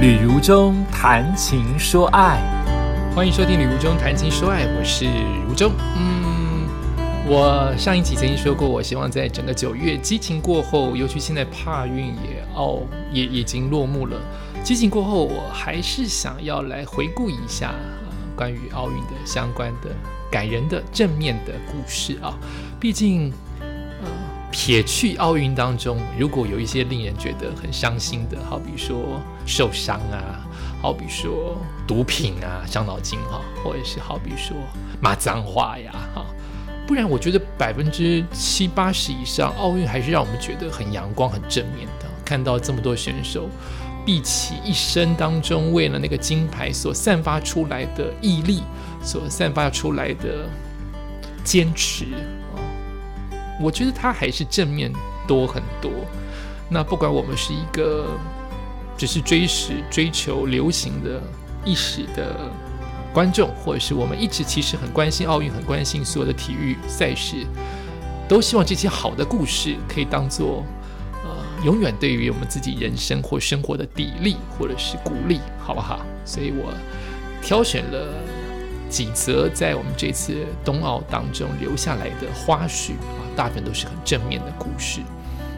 旅如中谈情说爱，欢迎收听《旅如中谈情说爱》，我是如中。嗯，我上一集曾经说过，我希望在整个九月激情过后，尤其现在帕运也奥也已经落幕了，激情过后，我还是想要来回顾一下啊，关于奥运的相关的感人的正面的故事啊，毕竟。撇去奥运当中，如果有一些令人觉得很伤心的，好比说受伤啊，好比说毒品啊，伤脑筋哈，或者是好比说骂脏话呀，哈，不然我觉得百分之七八十以上，奥运还是让我们觉得很阳光、很正面的。看到这么多选手毕起一生当中为了那个金牌所散发出来的毅力，所散发出来的坚持。我觉得它还是正面多很多。那不管我们是一个只是追时追求流行的意识的观众，或者是我们一直其实很关心奥运，很关心所有的体育赛事，都希望这些好的故事可以当做呃永远对于我们自己人生或生活的砥砺或者是鼓励，好不好？所以我挑选了几则在我们这次冬奥当中留下来的花絮。大部分都是很正面的故事，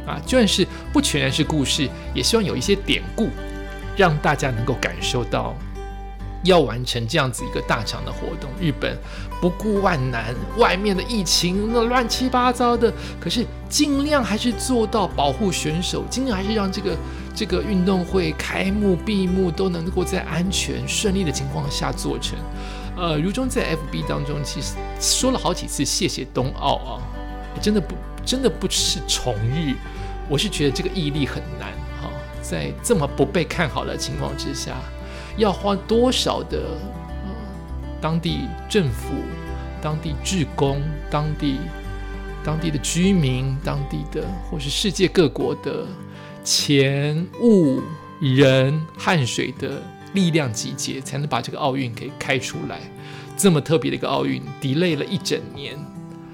啊，就算是不全然是故事，也希望有一些典故，让大家能够感受到，要完成这样子一个大场的活动，日本不顾万难，外面的疫情那乱七八糟的，可是尽量还是做到保护选手，尽量还是让这个这个运动会开幕闭幕都能够在安全顺利的情况下做成。呃，如中在 FB 当中其实说了好几次谢谢冬奥啊。真的不，真的不是宠日，我是觉得这个毅力很难哈，在这么不被看好的情况之下，要花多少的呃当地政府、当地职工、当地当地的居民、当地的或是世界各国的钱物人汗水的力量集结，才能把这个奥运给开出来。这么特别的一个奥运，delay 了一整年。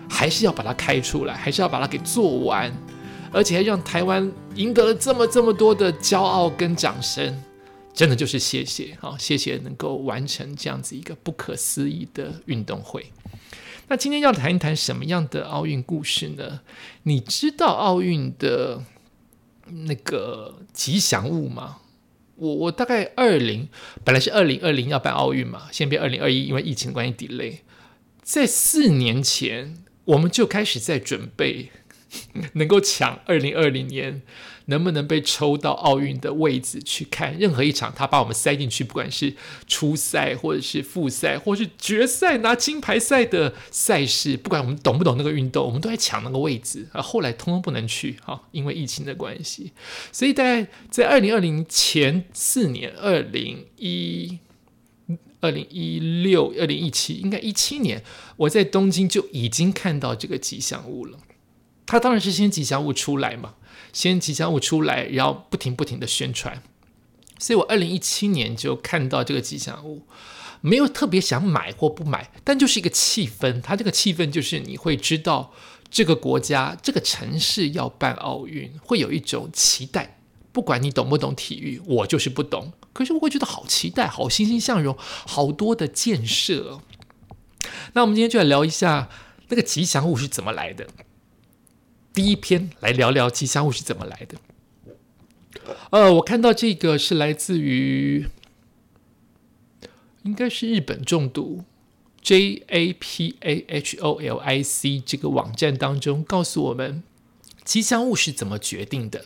还是要把它开出来，还是要把它给做完，而且还让台湾赢得了这么这么多的骄傲跟掌声，真的就是谢谢啊，谢谢能够完成这样子一个不可思议的运动会。那今天要谈一谈什么样的奥运故事呢？你知道奥运的那个吉祥物吗？我我大概二零本来是二零二零要办奥运嘛，现在变二零二一，因为疫情关系 delay，在四年前。我们就开始在准备，能够抢二零二零年能不能被抽到奥运的位置去看任何一场，他把我们塞进去，不管是初赛或者是复赛，或是决赛拿金牌赛的赛事，不管我们懂不懂那个运动，我们都在抢那个位置啊。后来通通不能去哈，因为疫情的关系，所以大概在二零二零前四年，二零一。二零一六、二零一七，应该一七年，我在东京就已经看到这个吉祥物了。它当然是先吉祥物出来嘛，先吉祥物出来，然后不停不停的宣传。所以我二零一七年就看到这个吉祥物，没有特别想买或不买，但就是一个气氛。它这个气氛就是你会知道这个国家、这个城市要办奥运，会有一种期待。不管你懂不懂体育，我就是不懂。可是我会觉得好期待，好欣欣向荣，好多的建设。那我们今天就来聊一下那个吉祥物是怎么来的。第一篇来聊聊吉祥物是怎么来的。呃，我看到这个是来自于，应该是日本重读 J A P A H O L I C 这个网站当中告诉我们。吉祥物是怎么决定的？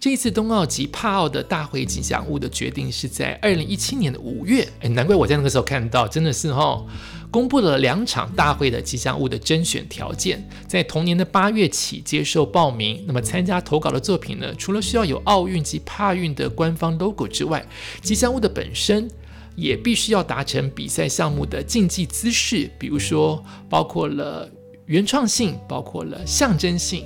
这一次冬奥及帕奥的大会吉祥物的决定是在二零一七年的五月。哎，难怪我在那个时候看到，真的是哈，公布了两场大会的吉祥物的甄选条件，在同年的八月起接受报名。那么参加投稿的作品呢，除了需要有奥运及帕运的官方 logo 之外，吉祥物的本身也必须要达成比赛项目的竞技姿势，比如说包括了原创性，包括了象征性。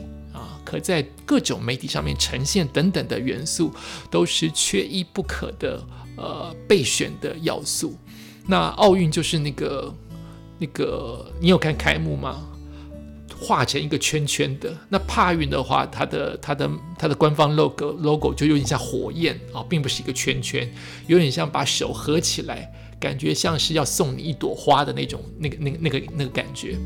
可在各种媒体上面呈现等等的元素，都是缺一不可的呃备选的要素。那奥运就是那个那个，你有看开幕吗？画成一个圈圈的。那帕运的话，它的它的它的官方 logo logo 就有点像火焰啊，并不是一个圈圈，有点像把手合起来，感觉像是要送你一朵花的那种那个那个那个那个感觉。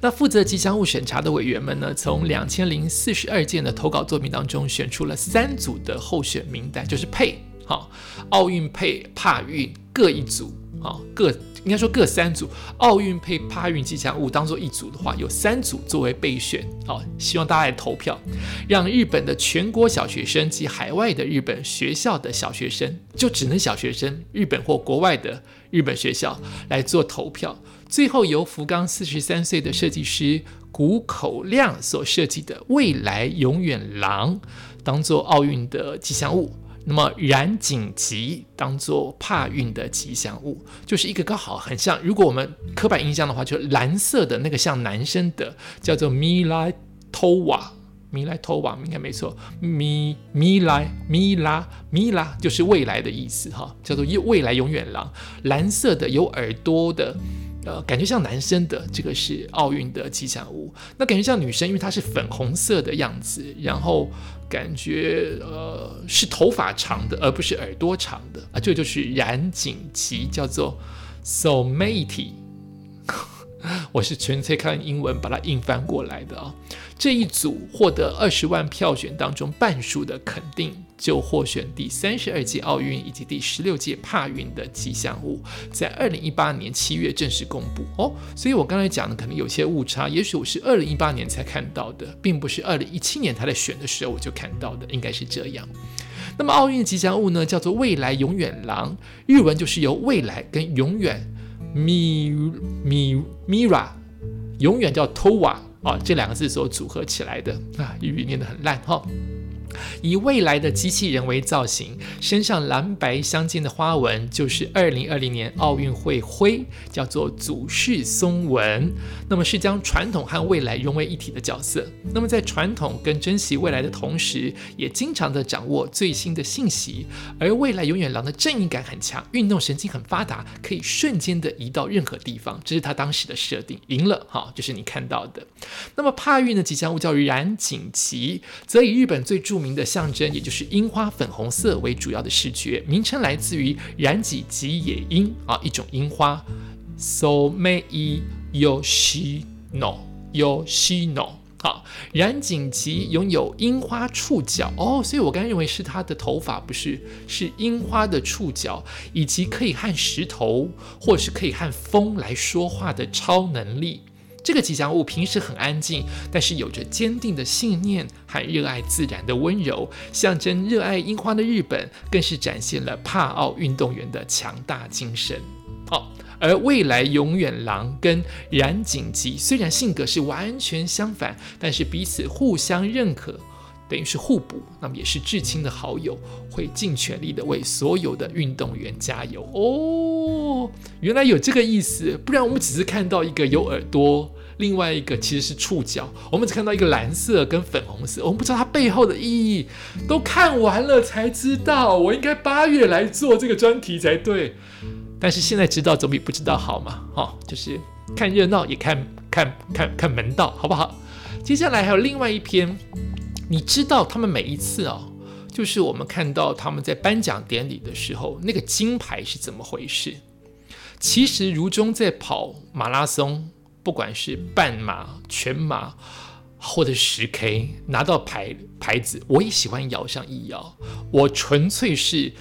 那负责吉祥物审查的委员们呢，从两千零四十二件的投稿作品当中选出了三组的候选名单，就是配好奥运配帕运各一组啊，各应该说各三组。奥运配帕运吉祥物当做一组的话，有三组作为备选好，希望大家来投票，让日本的全国小学生及海外的日本学校的小学生，就只能小学生，日本或国外的日本学校来做投票。最后由福冈四十三岁的设计师谷口亮所设计的“未来永远狼”当做奥运的吉祥物，那么染井吉当做帕运的吉祥物，就是一个刚好很像。如果我们刻板印象的话，就蓝色的那个像男生的，叫做米拉托瓦，米拉托瓦应该没错，米米拉米拉米拉就是未来的意思哈，叫做未来永远狼，蓝色的有耳朵的。呃，感觉像男生的这个是奥运的吉祥物，那感觉像女生，因为它是粉红色的样子，然后感觉呃是头发长的，而不是耳朵长的啊，这就是染井吉，叫做 s o m a t e。我是纯粹看英文把它硬翻过来的啊。这一组获得二十万票选当中半数的肯定，就获选第三十二届奥运以及第十六届帕运的吉祥物，在二零一八年七月正式公布哦。所以我刚才讲的可能有些误差，也许我是二零一八年才看到的，并不是二零一七年他在选的时候我就看到的，应该是这样。那么奥运吉祥物呢，叫做未来永远狼，日文就是由未来跟永远。Mimira 永远叫 toa 啊，这两个字所组合起来的啊，英语念得很烂哈。以未来的机器人为造型，身上蓝白相间的花纹就是二零二零年奥运会徽，叫做祖式松纹。那么是将传统和未来融为一体的角色。那么在传统跟珍惜未来的同时，也经常的掌握最新的信息。而未来永远狼的正义感很强，运动神经很发达，可以瞬间的移到任何地方。这是他当时的设定。赢了哈，就是你看到的。那么帕运的吉祥物叫染井吉，则以日本最著名。的象征，也就是樱花粉红色为主要的视觉，名称来自于染井吉野樱啊，一种樱花。So may Yoshino Yoshino，好，染井吉拥有樱花触角哦，所以我刚认为是他的头发，不是，是樱花的触角，以及可以和石头或是可以和风来说话的超能力。这个吉祥物平时很安静，但是有着坚定的信念和热爱自然的温柔，象征热爱樱花的日本，更是展现了帕奥运动员的强大精神。好，而未来永远狼跟染井吉虽然性格是完全相反，但是彼此互相认可。等于是互补，那么也是至亲的好友，会尽全力的为所有的运动员加油哦。原来有这个意思，不然我们只是看到一个有耳朵，另外一个其实是触角，我们只看到一个蓝色跟粉红色，我们不知道它背后的意义。都看完了才知道，我应该八月来做这个专题才对。但是现在知道总比不知道好嘛，哈，就是看热闹也看看看看门道，好不好？接下来还有另外一篇。你知道他们每一次啊，就是我们看到他们在颁奖典礼的时候，那个金牌是怎么回事？其实如中在跑马拉松，不管是半马、全马或者十 K，拿到牌牌子，我也喜欢摇上一摇。我纯粹是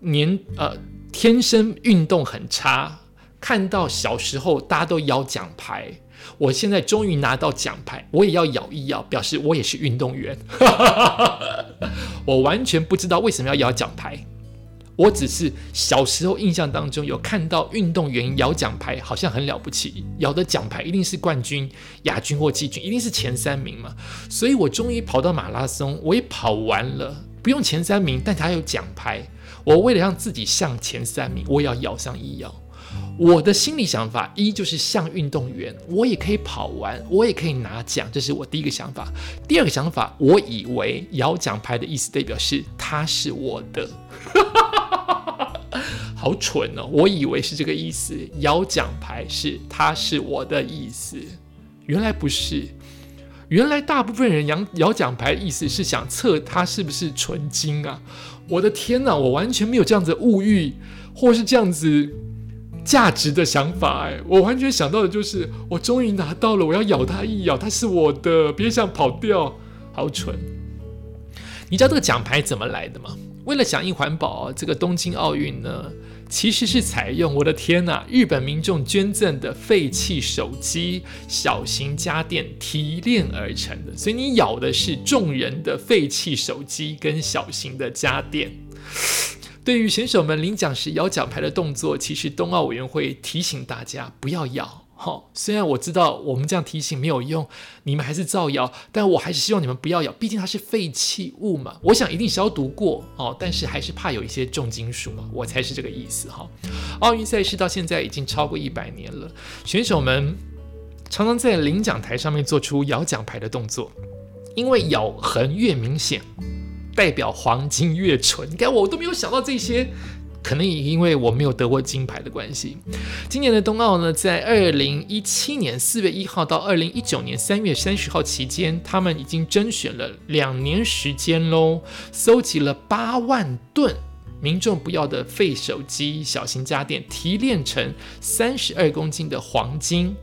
年呃天生运动很差，看到小时候大家都摇奖牌。我现在终于拿到奖牌，我也要摇一摇，表示我也是运动员。我完全不知道为什么要摇奖牌，我只是小时候印象当中有看到运动员摇奖牌，好像很了不起，摇的奖牌一定是冠军、亚军或季军，一定是前三名嘛。所以我终于跑到马拉松，我也跑完了，不用前三名，但他有奖牌。我为了让自己像前三名，我也要摇上一摇。我的心理想法一就是像运动员，我也可以跑完，我也可以拿奖，这是我第一个想法。第二个想法，我以为摇奖牌的意思代表是他是我的，好蠢哦！我以为是这个意思，摇奖牌是他是我的意思。原来不是，原来大部分人摇摇奖牌意思是想测它是不是纯金啊！我的天哪，我完全没有这样子物欲，或是这样子价值的想法哎！我完全想到的就是，我终于拿到了，我要咬它一咬，它是我的，别想跑掉，好蠢！你知道这个奖牌怎么来的吗？为了响应环保，这个东京奥运呢，其实是采用我的天呐，日本民众捐赠的废弃手机、小型家电提炼而成的。所以你咬的是众人的废弃手机跟小型的家电。对于选手们领奖时咬奖牌的动作，其实冬奥委员会提醒大家不要咬。好，虽然我知道我们这样提醒没有用，你们还是造谣，但我还是希望你们不要咬，毕竟它是废弃物嘛。我想一定消毒过哦，但是还是怕有一些重金属嘛，我才是这个意思哈。奥运赛事到现在已经超过一百年了，选手们常常在领奖台上面做出摇奖牌的动作，因为咬痕越明显，代表黄金越纯。你看我都没有想到这些。可能也因为我没有得过金牌的关系，今年的冬奥呢，在二零一七年四月一号到二零一九年三月三十号期间，他们已经甄选了两年时间喽，搜集了八万吨民众不要的废手机、小型家电，提炼成三十二公斤的黄金、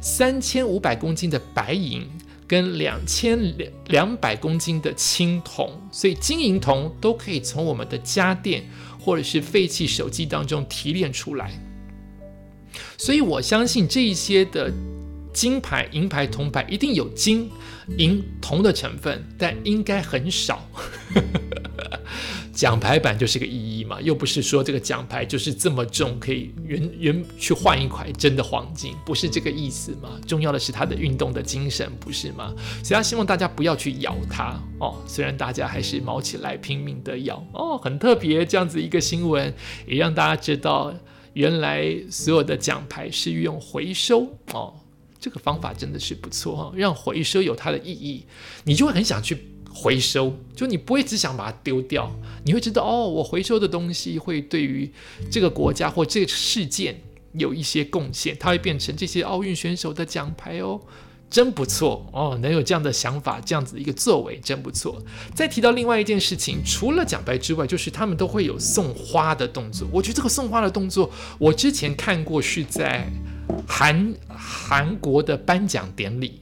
三千五百公斤的白银跟两千两两百公斤的青铜，所以金银铜都可以从我们的家电。或者是废弃手机当中提炼出来，所以我相信这一些的金牌、银牌、铜牌一定有金、银、铜的成分，但应该很少。奖牌版就是个意义嘛，又不是说这个奖牌就是这么重，可以原原去换一块真的黄金，不是这个意思嘛？重要的是他的运动的精神，不是吗？所以他希望大家不要去咬它哦，虽然大家还是毛起来拼命的咬哦，很特别这样子一个新闻，也让大家知道原来所有的奖牌是用回收哦，这个方法真的是不错哈，让回收有它的意义，你就会很想去。回收，就你不会只想把它丢掉，你会知道哦，我回收的东西会对于这个国家或这个事件有一些贡献，它会变成这些奥运选手的奖牌哦，真不错哦，能有这样的想法，这样子的一个作为真不错。再提到另外一件事情，除了奖牌之外，就是他们都会有送花的动作。我觉得这个送花的动作，我之前看过是在韩韩国的颁奖典礼。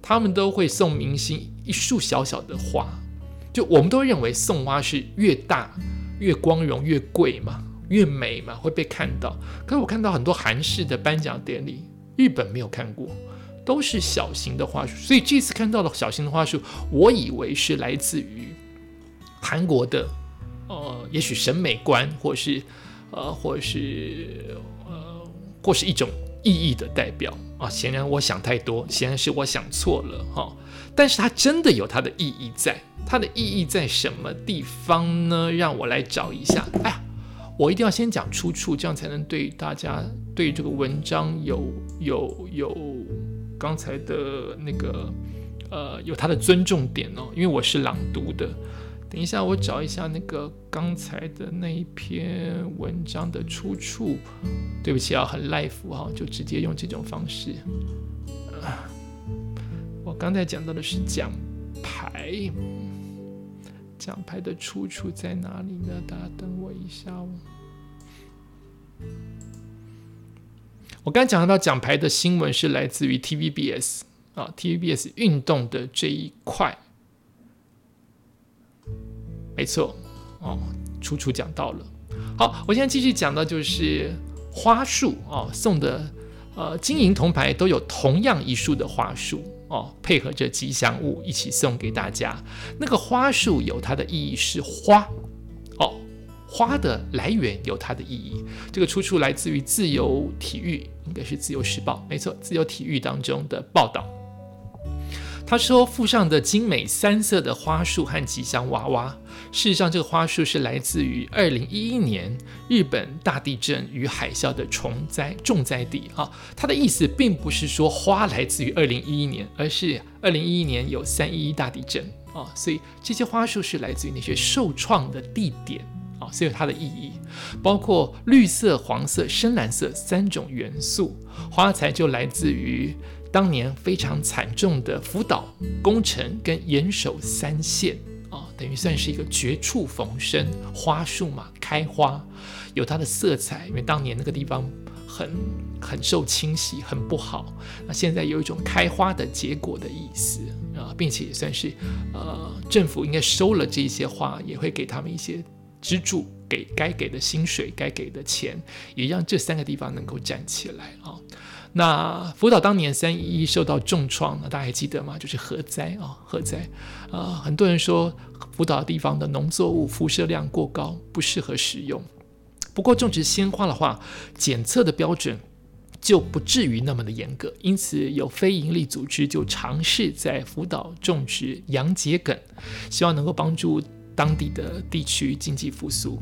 他们都会送明星一束小小的花，就我们都认为送花是越大越光荣越贵嘛，越美嘛，会被看到。可是我看到很多韩式的颁奖典礼，日本没有看过，都是小型的花束。所以这次看到了小型的花束，我以为是来自于韩国的，呃，也许审美观，或是呃，或是呃，或是一种。意义的代表啊，显然我想太多，显然是我想错了哈。但是它真的有它的意义在，它的意义在什么地方呢？让我来找一下。哎呀，我一定要先讲出处，这样才能对大家对这个文章有有有刚才的那个呃有它的尊重点哦，因为我是朗读的。等一下，我找一下那个刚才的那一篇文章的出处。对不起啊，很 live 哈，就直接用这种方式。刚才讲到的是奖牌，奖牌的出处在哪里呢？大家等我一下哦。我刚才讲到奖牌的新闻是来自于 TVBS 啊，TVBS 运动的这一块。没错，哦，楚楚讲到了。好，我现在继续讲的就是花束哦，送的呃金银铜牌都有同样一束的花束哦，配合着吉祥物一起送给大家。那个花束有它的意义是花哦，花的来源有它的意义。这个出处来自于自由体育，应该是自由时报，没错，自由体育当中的报道。他说：“附上的精美三色的花束和吉祥娃娃，事实上，这个花束是来自于二零一一年日本大地震与海啸的重灾重灾地。啊，它的意思并不是说花来自于二零一一年，而是二零一一年有三一一大地震啊，所以这些花束是来自于那些受创的地点啊，所以它的意义包括绿色、黄色、深蓝色三种元素，花材就来自于。”当年非常惨重的福岛、宫城跟岩手三县啊，等于算是一个绝处逢生，花树嘛开花，有它的色彩，因为当年那个地方很很受侵袭，很不好。那现在有一种开花的结果的意思啊，并且也算是呃政府应该收了这些花，也会给他们一些资助，给该给的薪水、该给的钱，也让这三个地方能够站起来啊。那福岛当年三一受到重创，那大家还记得吗？就是核灾啊，核灾。呃，很多人说福岛地方的农作物辐射量过高，不适合食用。不过种植鲜花的话，检测的标准就不至于那么的严格，因此有非营利组织就尝试在福岛种植洋桔梗，希望能够帮助当地的地区经济复苏。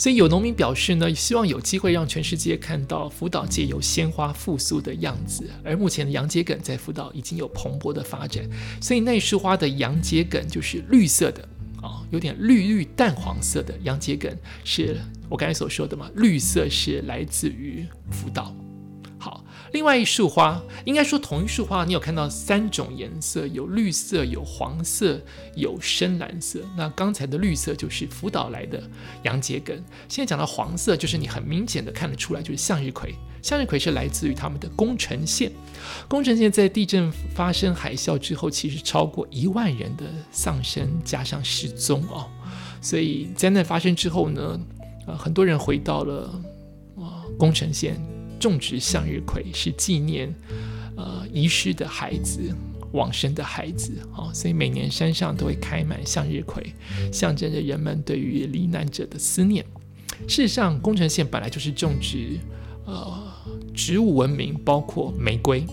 所以有农民表示呢，希望有机会让全世界看到福岛借由鲜花复苏的样子。而目前的洋桔梗在福岛已经有蓬勃的发展，所以那束花的洋桔梗就是绿色的啊，有点绿绿淡黄色的洋桔梗，是我刚才所说的嘛，绿色是来自于福岛。好。另外一束花，应该说同一束花，你有看到三种颜色，有绿色、有黄色、有深蓝色。那刚才的绿色就是福岛来的洋桔梗，现在讲到黄色，就是你很明显的看得出来，就是向日葵。向日葵是来自于他们的宫城县，宫城县在地震发生海啸之后，其实超过一万人的丧生加上失踪哦，所以灾难发生之后呢，呃，很多人回到了啊宫城县。种植向日葵是纪念，呃，遗失的孩子、往生的孩子，啊，所以每年山上都会开满向日葵，象征着人们对于罹难者的思念。事实上，宫城县本来就是种植，呃，植物闻名，包括玫瑰。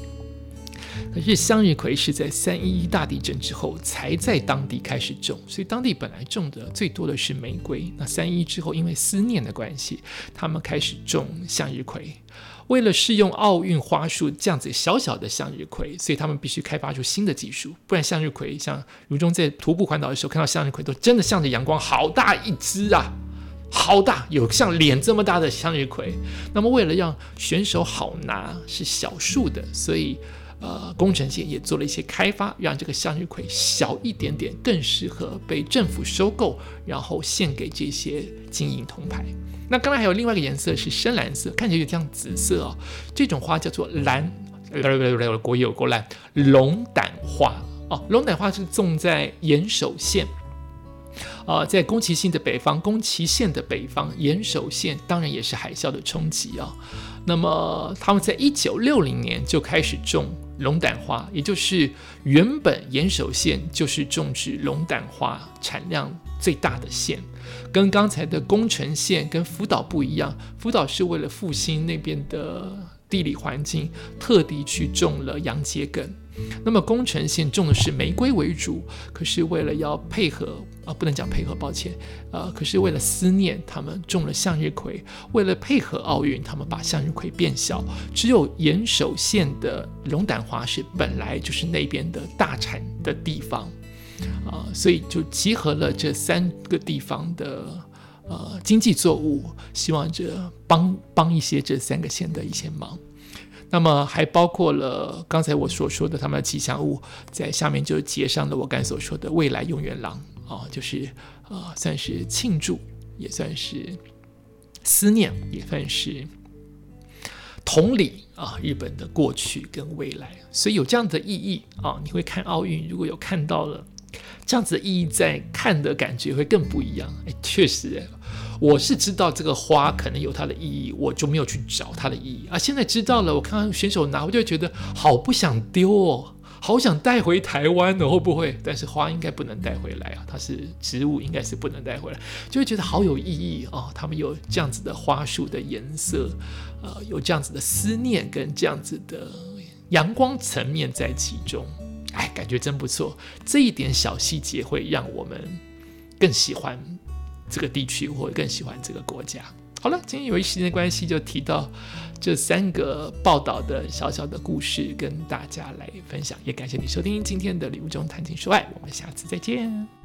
可是向日葵是在三一一大地震之后才在当地开始种，所以当地本来种的最多的是玫瑰。那三一之后，因为思念的关系，他们开始种向日葵。为了适用奥运花束这样子小小的向日葵，所以他们必须开发出新的技术，不然向日葵像如中在徒步环岛的时候看到向日葵，都真的向着阳光，好大一只啊，好大，有像脸这么大的向日葵。那么为了让选手好拿，是小数的，所以。呃，工程线也做了一些开发，让这个向日葵小一点点，更适合被政府收购，然后献给这些金银铜牌。那刚才还有另外一个颜色是深蓝色，看起来有点像紫色哦。这种花叫做蓝，国语有国蓝，龙胆花哦。龙胆花是种在岩手县，啊，在宫崎县的北方，宫崎县的北方，岩手县当然也是海啸的冲击啊。那么他们在一九六零年就开始种。龙胆花，也就是原本岩手县就是种植龙胆花产量最大的县，跟刚才的宫城县跟福岛不一样。福岛是为了复兴那边的地理环境，特地去种了洋桔梗。那么宫城县种的是玫瑰为主，可是为了要配合啊，不能讲配合，抱歉，呃，可是为了思念，他们种了向日葵。为了配合奥运，他们把向日葵变小。只有岩手县的龙胆花是本来就是那边的大产的地方，啊，所以就集合了这三个地方的呃经济作物，希望着帮帮一些这三个县的一些忙。那么还包括了刚才我所说的他们的吉祥物，在下面就接上了我刚才所说的未来永远郎啊，就是呃算是庆祝，也算是思念，也算是同理啊日本的过去跟未来，所以有这样的意义啊。你会看奥运，如果有看到了这样子的意义，在看的感觉会更不一样。哎，确实。我是知道这个花可能有它的意义，我就没有去找它的意义啊。现在知道了，我看到选手拿，我就觉得好不想丢哦，好想带回台湾哦，会不会？但是花应该不能带回来啊，它是植物，应该是不能带回来，就会觉得好有意义哦。他们有这样子的花束的颜色，呃，有这样子的思念跟这样子的阳光层面在其中，哎，感觉真不错。这一点小细节会让我们更喜欢。这个地区，我会更喜欢这个国家。好了，今天由于时间的关系，就提到这三个报道的小小的故事，跟大家来分享。也感谢你收听今天的礼物中谈情说爱，我们下次再见。